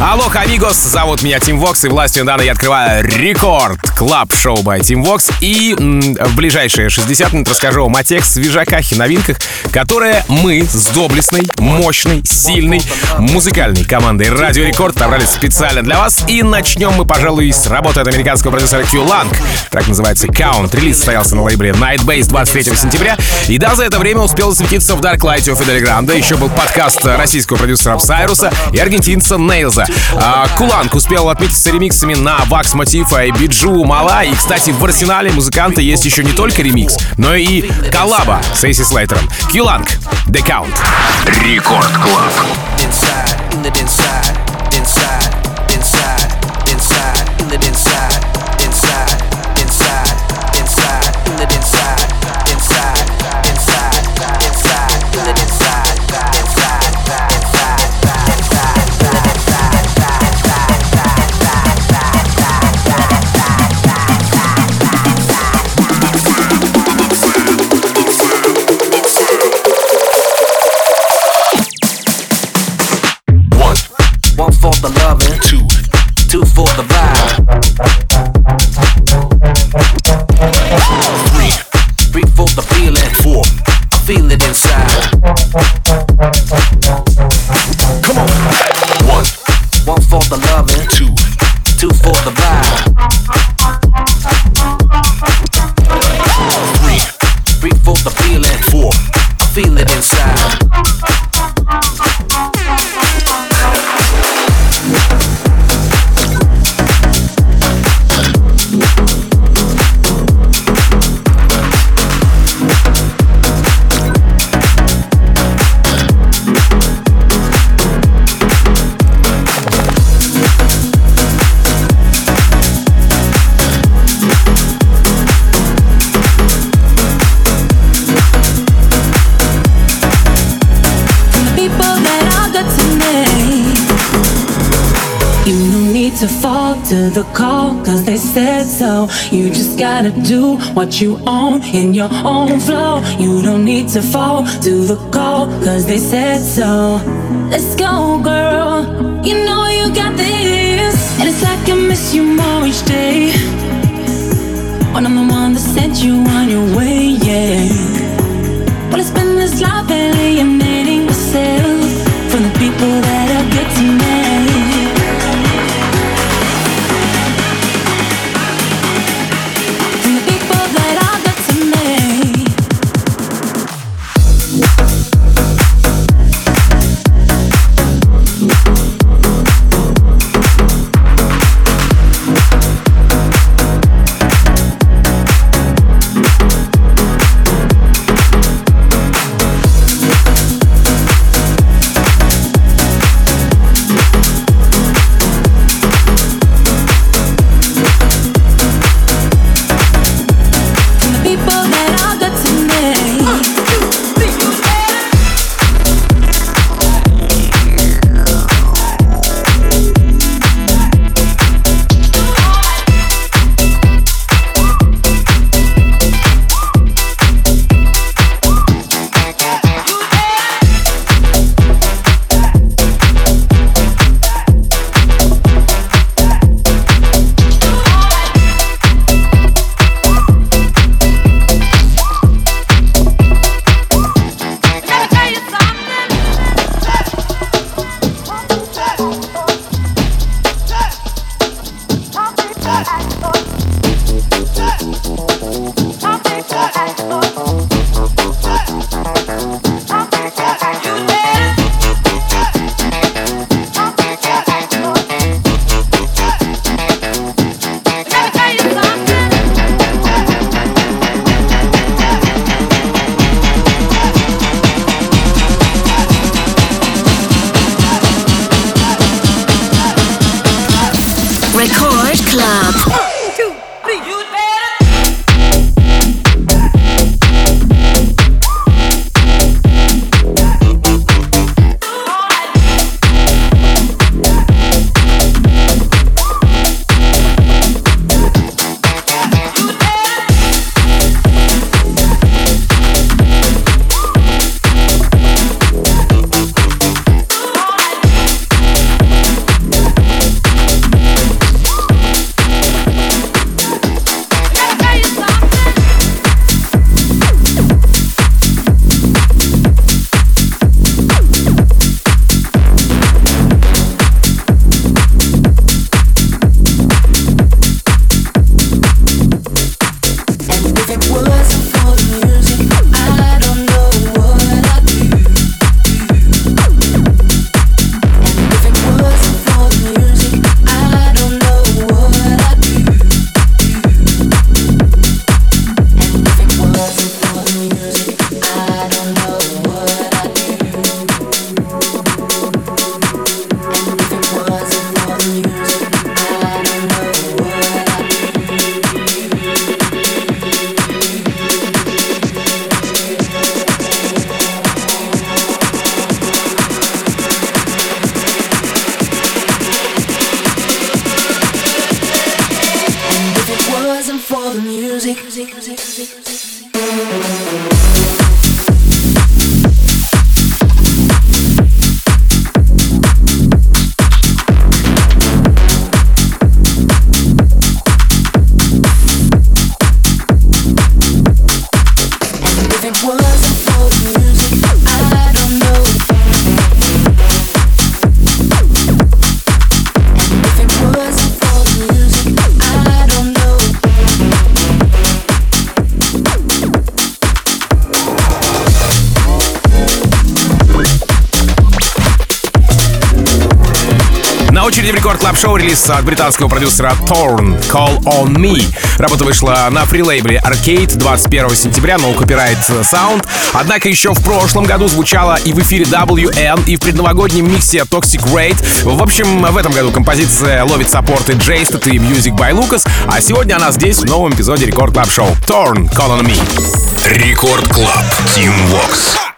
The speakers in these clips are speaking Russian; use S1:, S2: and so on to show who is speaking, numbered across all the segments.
S1: Алло, амигос, зовут меня Team Vox, и властью данной я открываю Record Club Show by Team Vox. И м, в ближайшие 60 минут расскажу вам о тех свежаках и новинках, которые мы с доблестной, мощной, сильной музыкальной командой Радио Рекорд собрали специально для вас. И начнем мы, пожалуй, с работы от американского продюсера Qlank. Так называется Count. Релиз состоялся на лейбле Night Bass 23 сентября. И да, за это время успел засветиться в Dark Light of Underground. Еще был подкаст российского продюсера Сайруса и аргентинца Нейлза. А, Qlank успел отметиться ремиксами на Wax Motif а и Bijou, Malaa. И, кстати, в арсенале музыканта есть еще не только ремикс, но и коллаба с AC Slater ом. Qlank, The Count.
S2: Record Club.
S3: the so. You just gotta do what you own in your own flow. You don't need to fall to the call, cause they said so. Let's go, girl. You know you got this. And it's like I miss you more each day. When I'm the one that sent you on your way, yeah. Well, it's been this life alienating
S1: шоу релиз от британского продюсера Thorn Call On Me. Работа вышла на фрилейбле Arcade 21 сентября, но копирайт Sound. Однако еще в прошлом году звучала и в эфире WN, и в предновогоднем миксе Toxic Raid. В общем, в этом году композиция ловит саппорты Джейстед и Music by Lucas, а сегодня она здесь в новом эпизоде рекорд клаб шоу Thorn Call On Me.
S2: Рекорд Клаб Team Vox.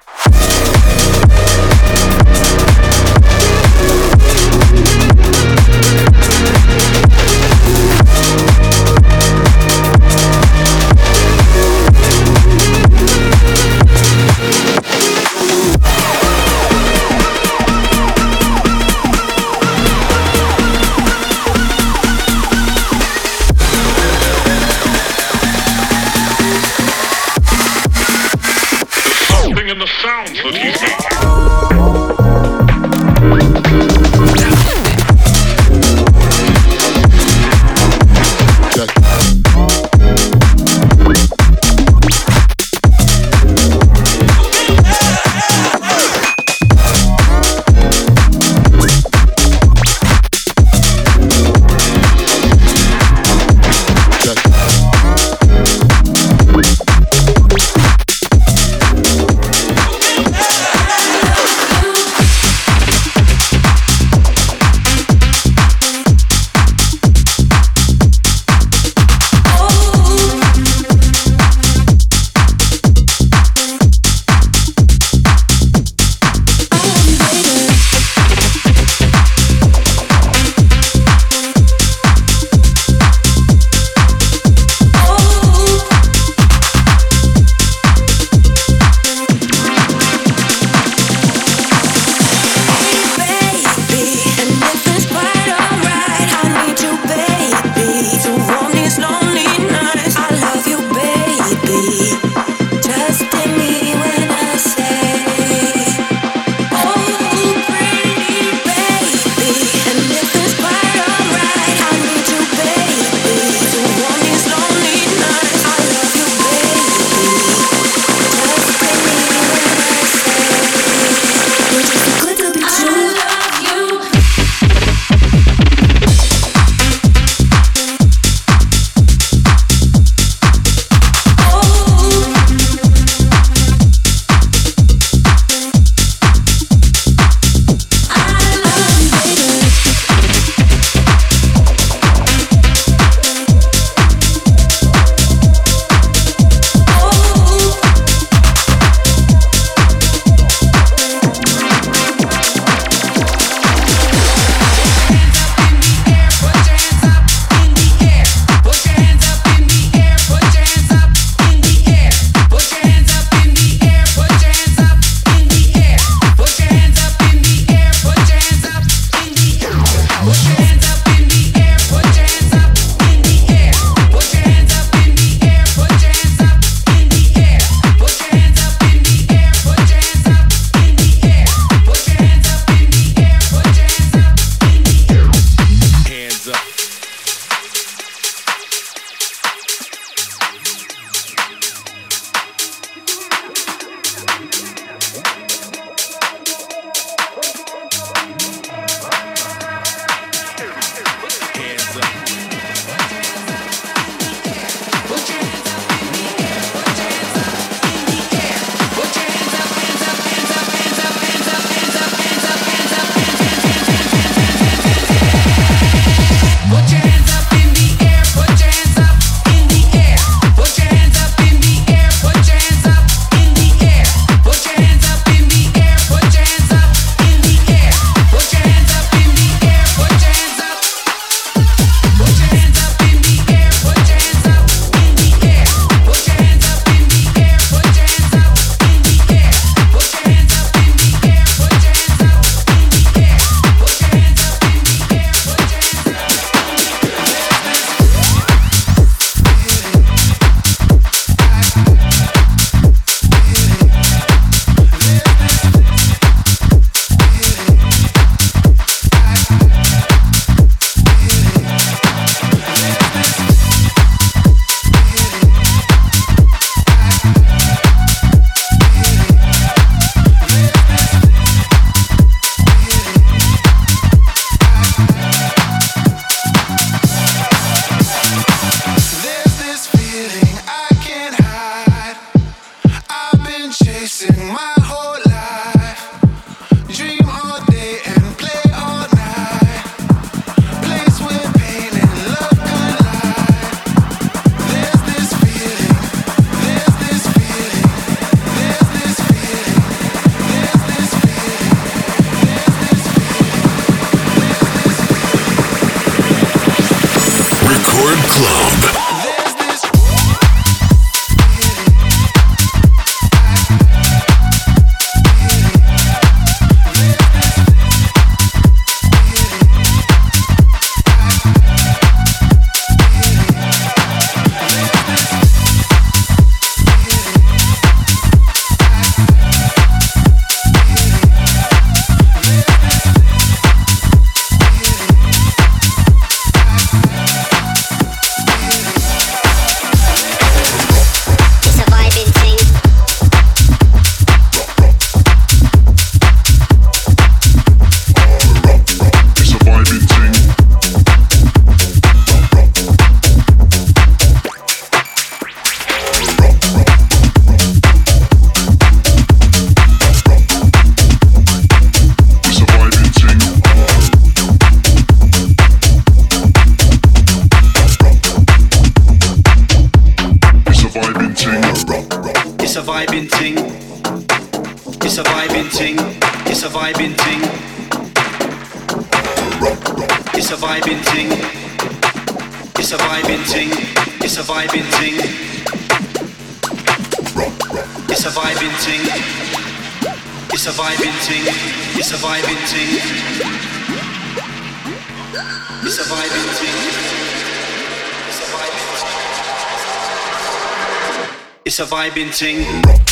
S4: vibing ting.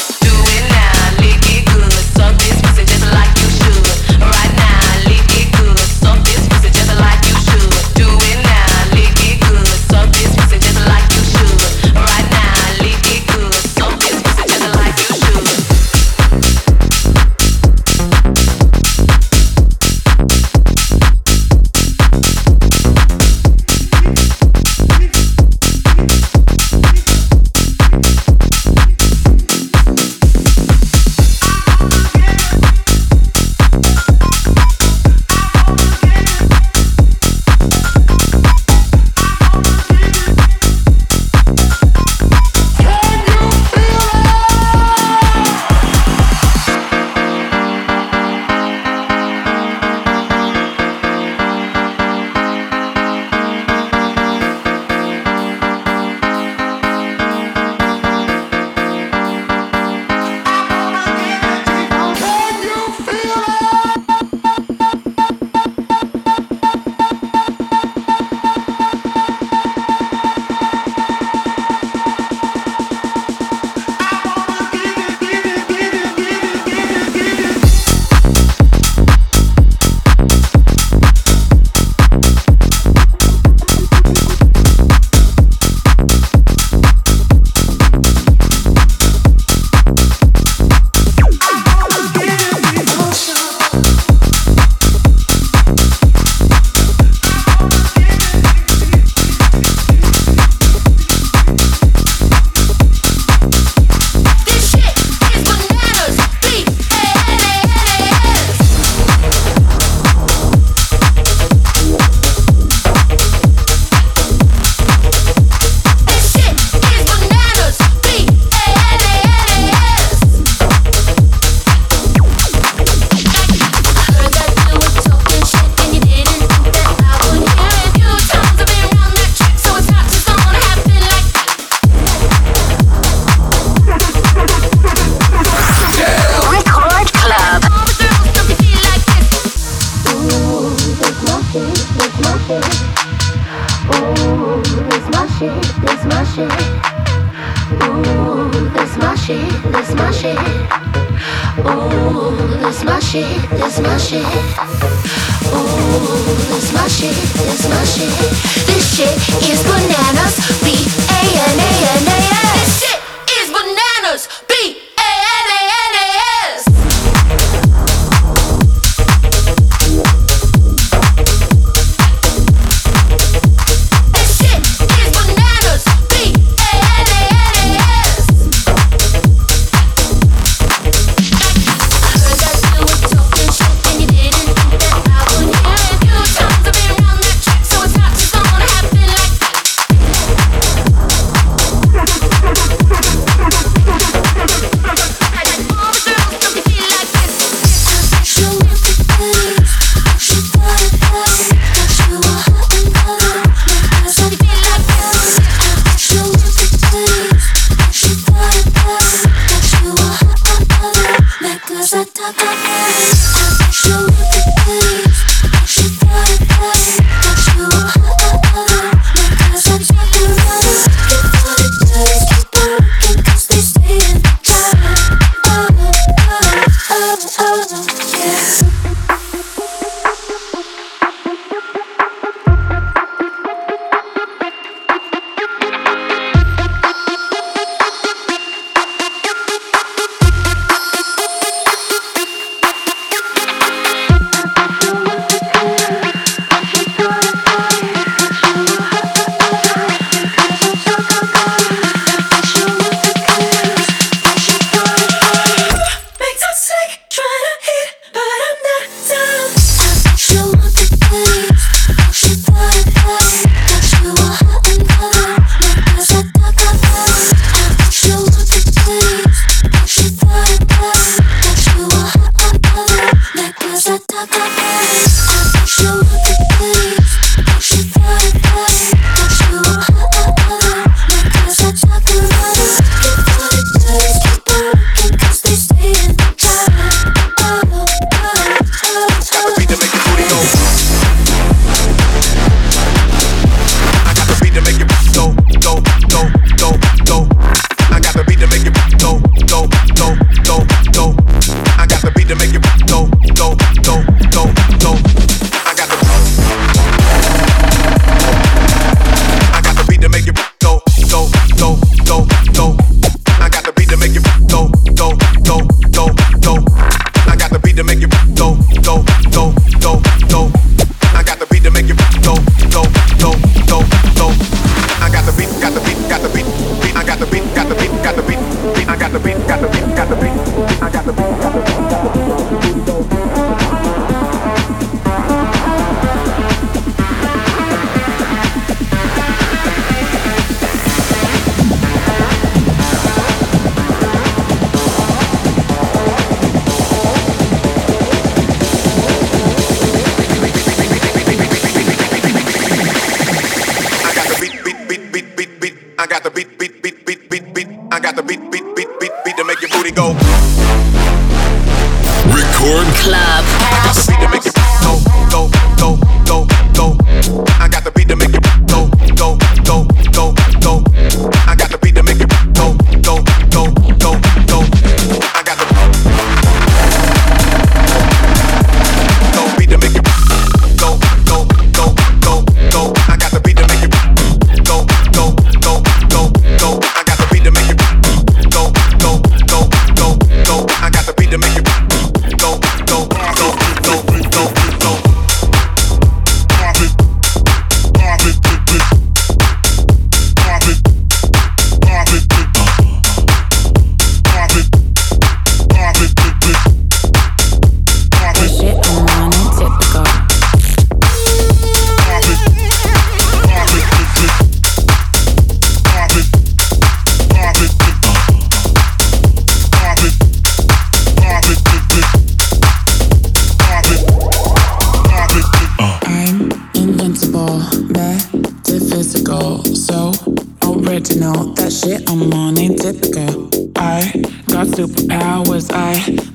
S5: shit, I'm on a typical.
S1: I got superpowers, I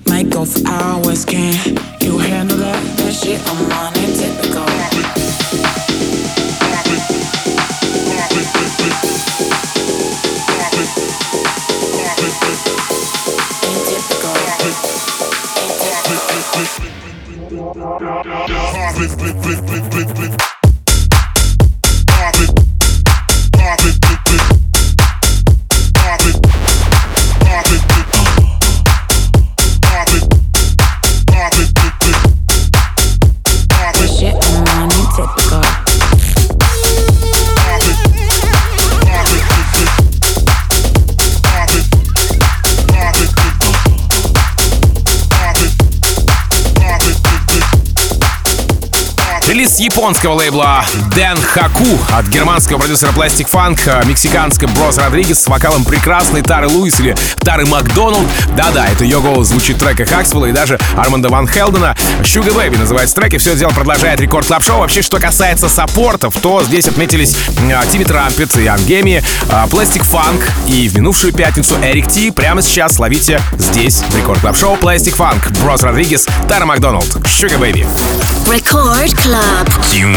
S1: японского лейбла Den Haku от германского продюсера Plastik Funk, э, мексиканского Bross Rodriguez с вокалом прекрасной Тары Луис или Тары Макдоналд. Да-да, это ее голос звучит в треках Аксвелла и даже Арманда Ван Хелдена. Sugar Baby называется трек, и все дело продолжает Record Club Show Вообще, что касается support ов, то здесь отметились э, Timmy Trumpet и Angemi, э, Plastik Funk и в минувшую пятницу Эрик Ти. Прямо сейчас ловите здесь Record Club Show Plastik Funk, Bross Rodriguez, Тара Макдоналд, Sugar Baby.
S5: Record Club.
S2: Team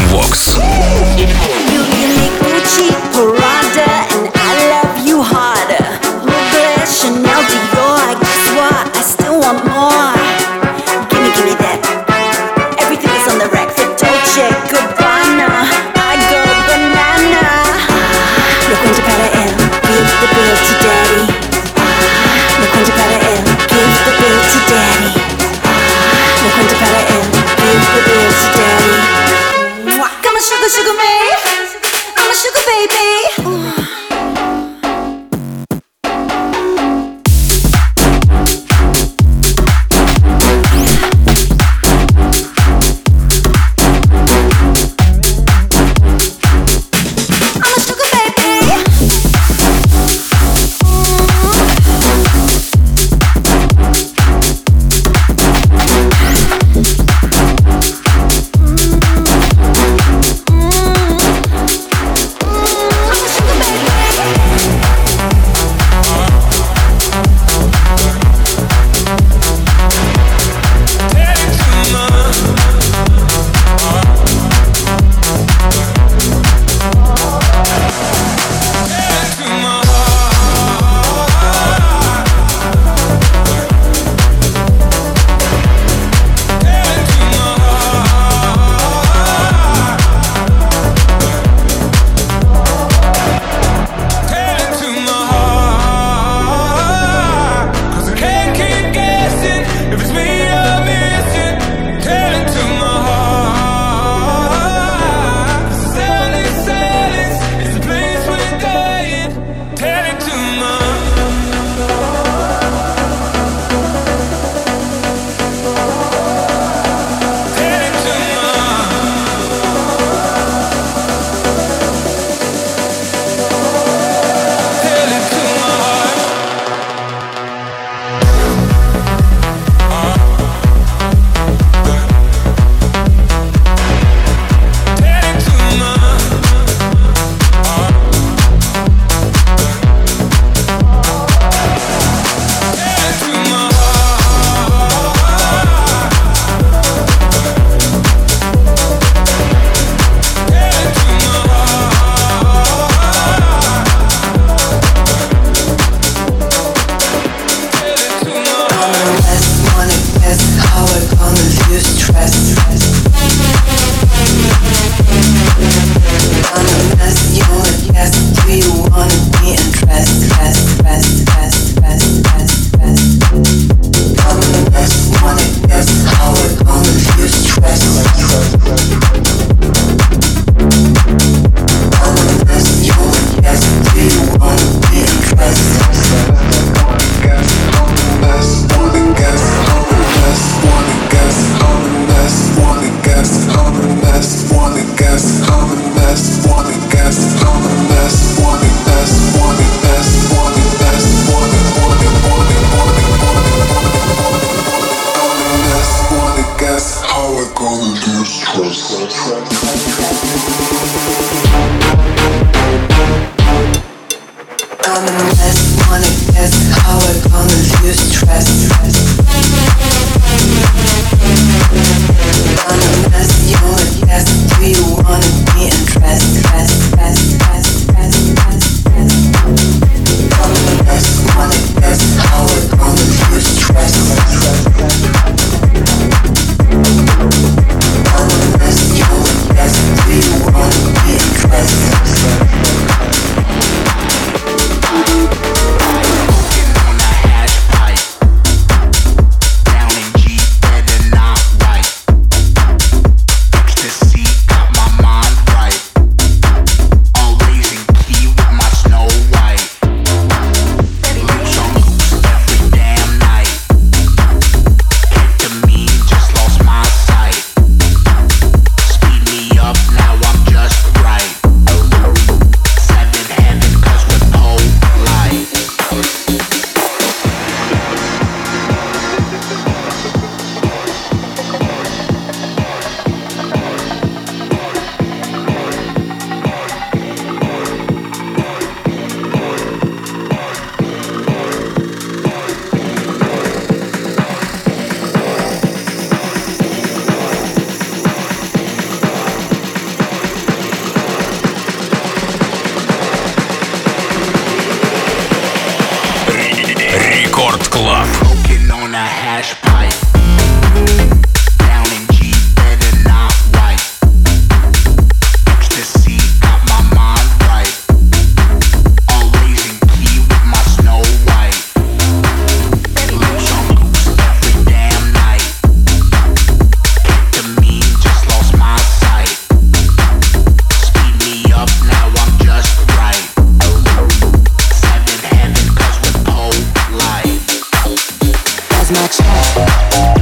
S5: Next.
S6: chest.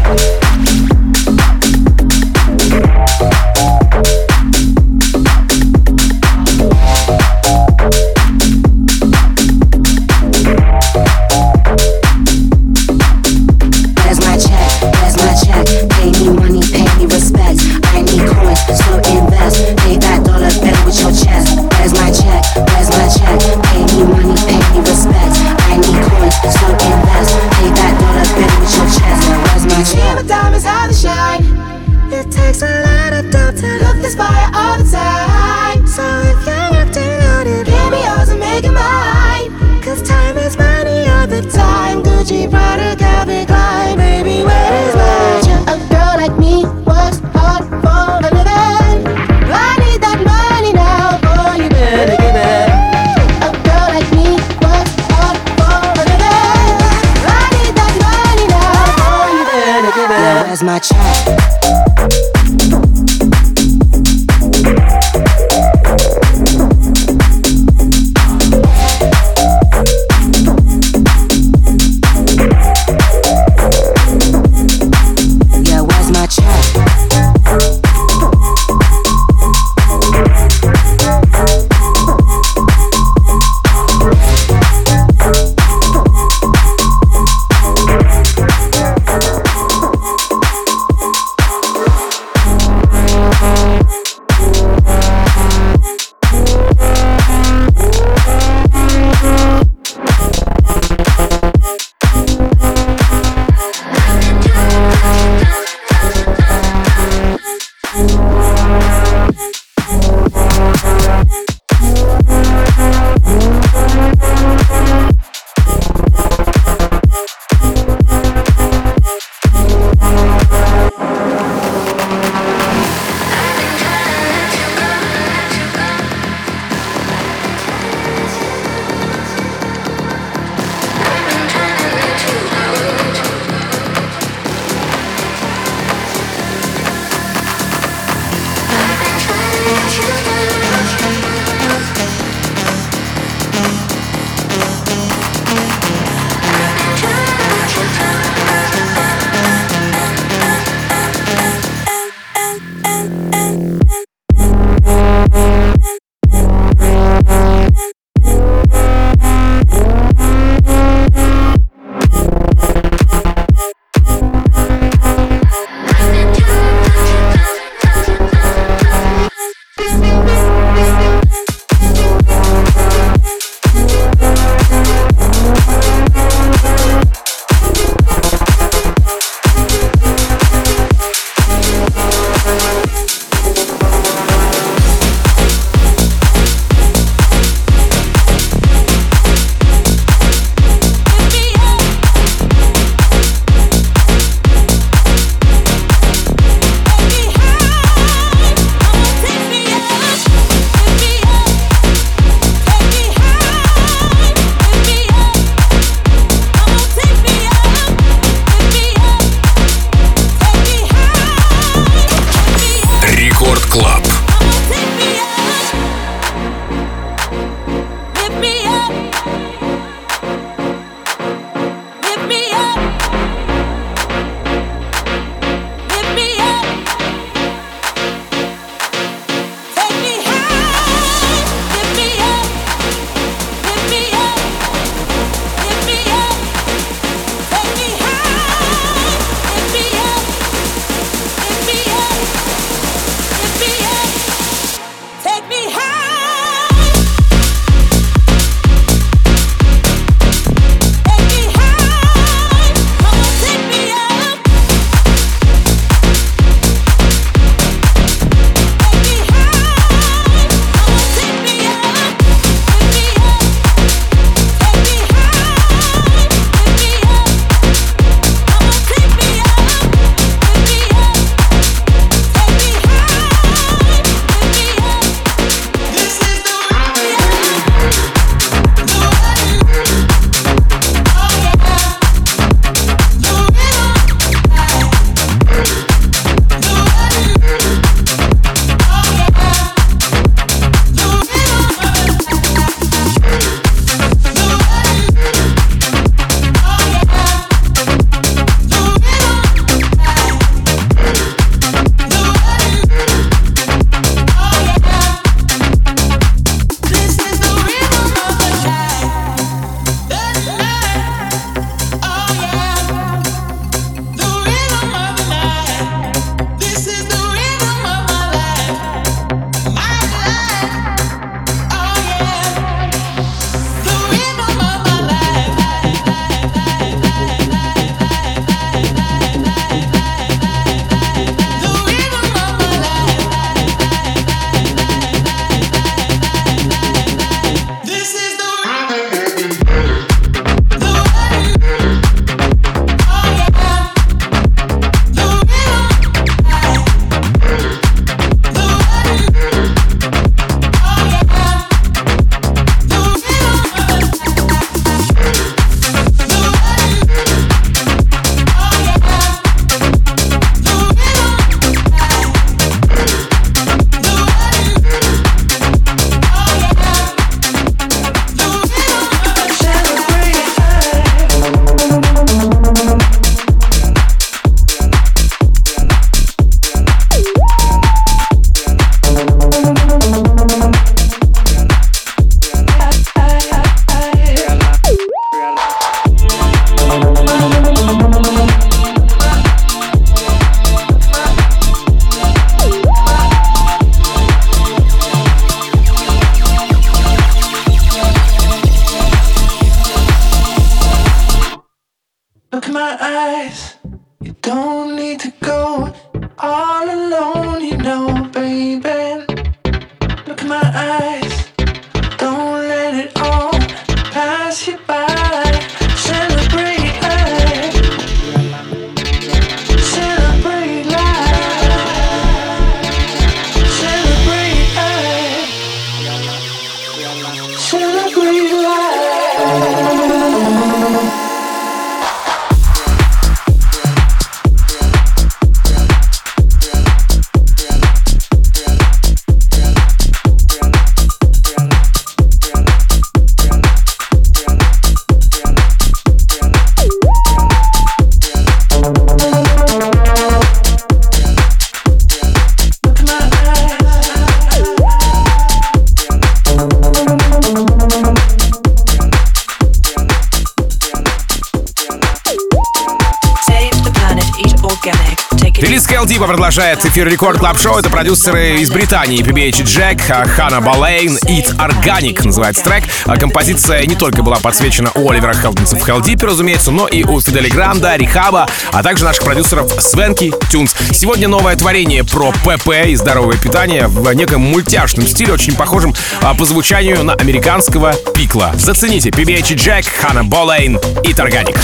S1: Продолжает эфир Record Club Show. Это продюсеры из Британии PBH & Jack, Hannah Boleyn, Eat Organic называется трек. А композиция не только была подсвечена у Оливера Хелденса в Heldeep е, разумеется, но и у Fedde Le Grand а, R3hab а, а также наших продюсеров Swanky Tunes. Сегодня новое творение про ПП и здоровое питание в неком мультяшном стиле, очень похожем а, по звучанию на американского пикла. Зацените PBH & Jack, Hannah Boleyn, Eat Organic.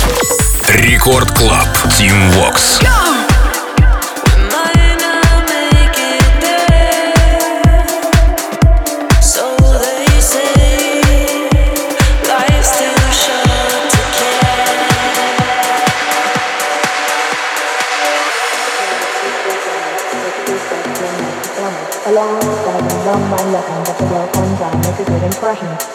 S2: Рекорд Клаб. Тим Вокс. Go!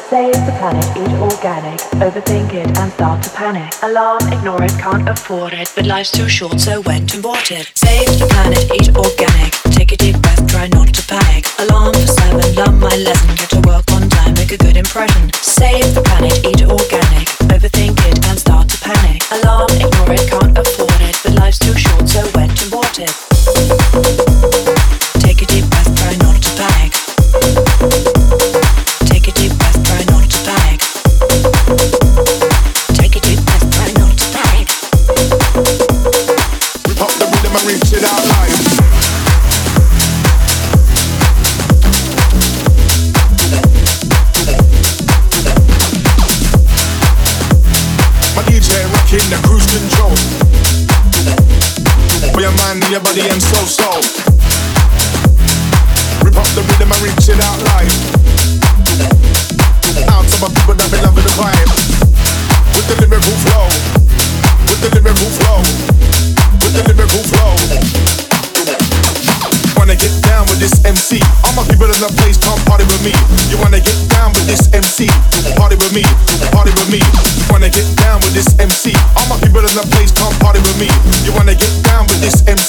S6: Save the planet, eat organic. Overthink it and start to panic. Alarm, ignore it, can't afford it. But life's too short, so went and bought it. Save the planet, eat organic. Take a deep breath, try not to panic. Alarm for seven, learn my lesson. Get to work on time, make a good impression. Save the planet, eat organic. Overthink it and start to panic. Alarm, ignore it, can't afford it. But life's too short, so went and bought it.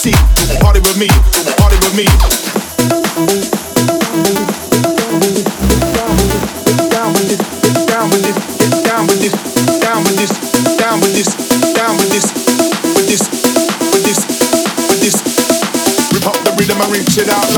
S7: Party with me, party with me. Down with this, down with this, down with this, down with this, down with this, down with this, with this, with this, with this. Up the rhythm and reach it out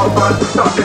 S7: Oh fun. Stop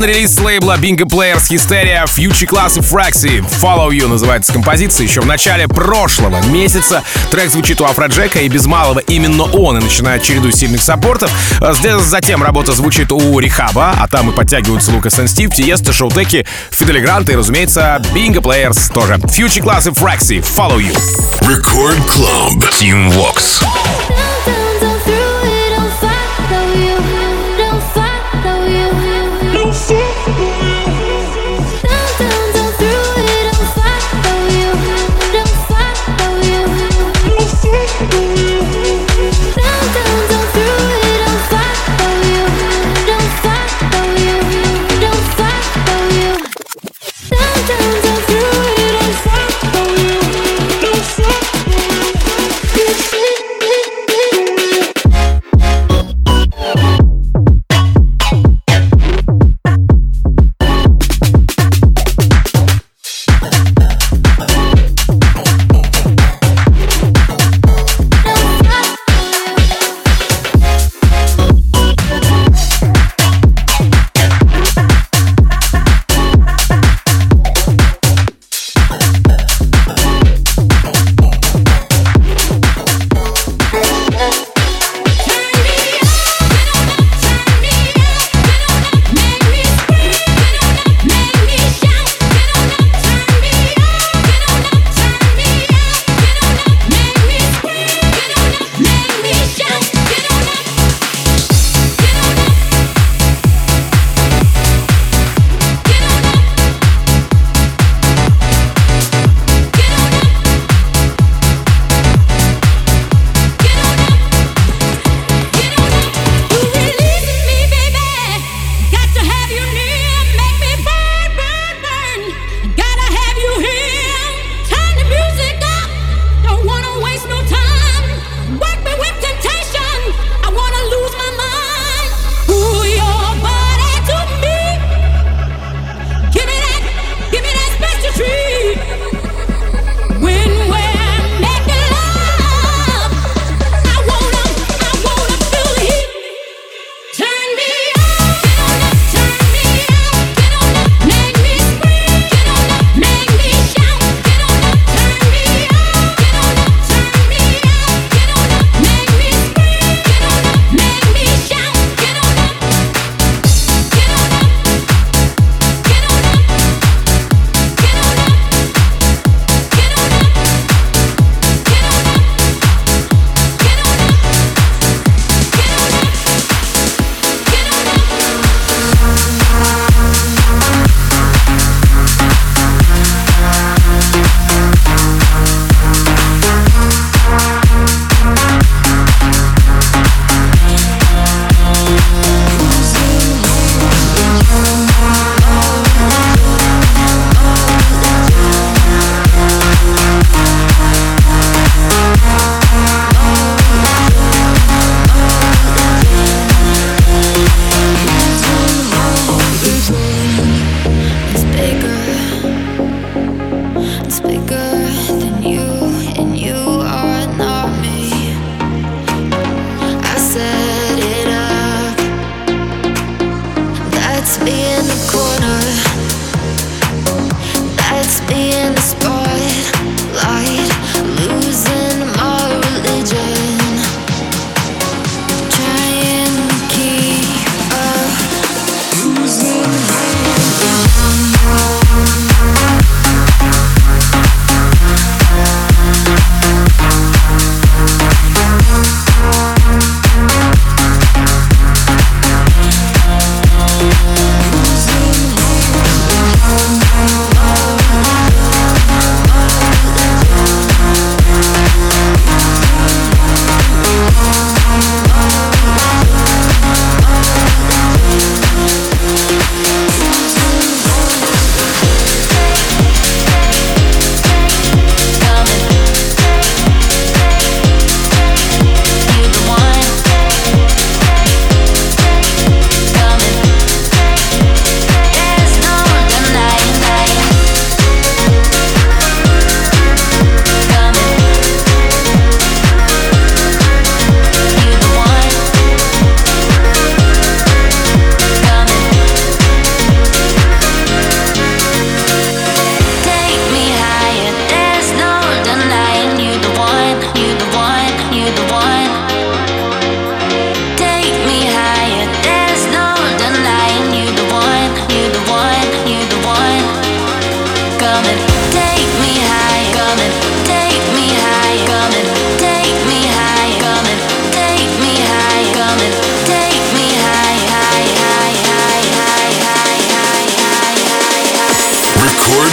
S1: Неожиданный релиз лейбла Bingo Players Hysteria Future Class и Fraxy. Follow You называется композиция. Еще в начале прошлого месяца трек звучит у Афроджека, и без малого именно он и начинает череду сильных саппортов. Затем работа звучит у Рихаба, а там и подтягиваются Лукас и Стив, Тиеста, Шоутеки, Фидель Грант и, разумеется, Bingo Players тоже. Future Class и Fraxy. Follow You.
S8: Record Club. Team Vox.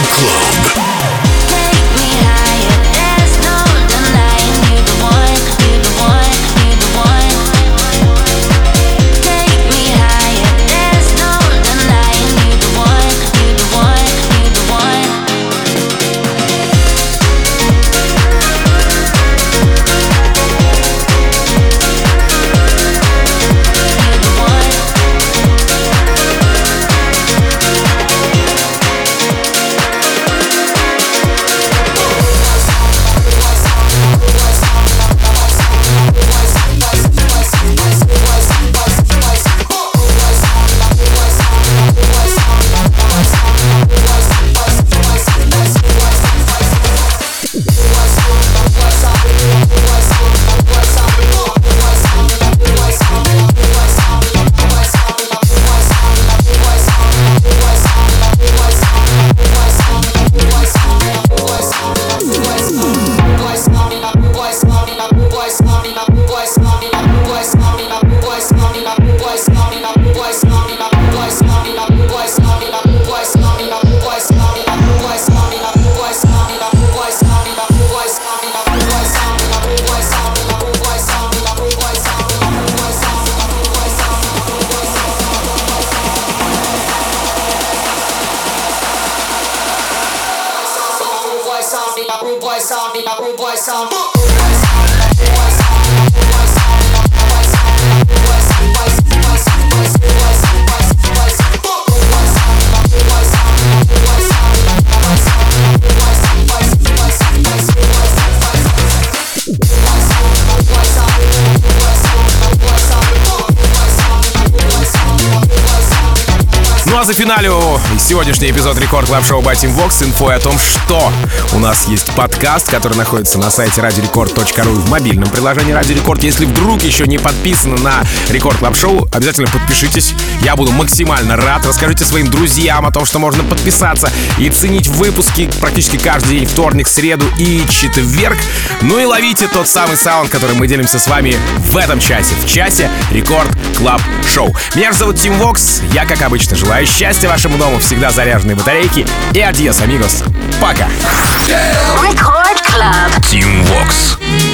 S8: Club.
S1: Ну а зафиналю сегодняшний эпизод Record Club Show by Team инфой о том, что у нас есть подкаст, который находится на сайте радиорекорд.ру в мобильном приложении Радио Рекорд. Если вдруг еще не подписаны на Record Club Show, обязательно подпишитесь. Я буду максимально рад. Расскажите своим друзьям о том, что можно подписаться и ценить выпуски практически каждый день, вторник, среду и четверг. Ну и ловите тот самый sound, который мы делимся с вами в этом часе, в часе Record Club Шоу. Меня же зовут Team Vox. Я, как обычно, желаю счастья вашему дому, всегда заряженные батарейки. И adiós, amigos. Пока.
S5: Record Club.
S2: Team Vox.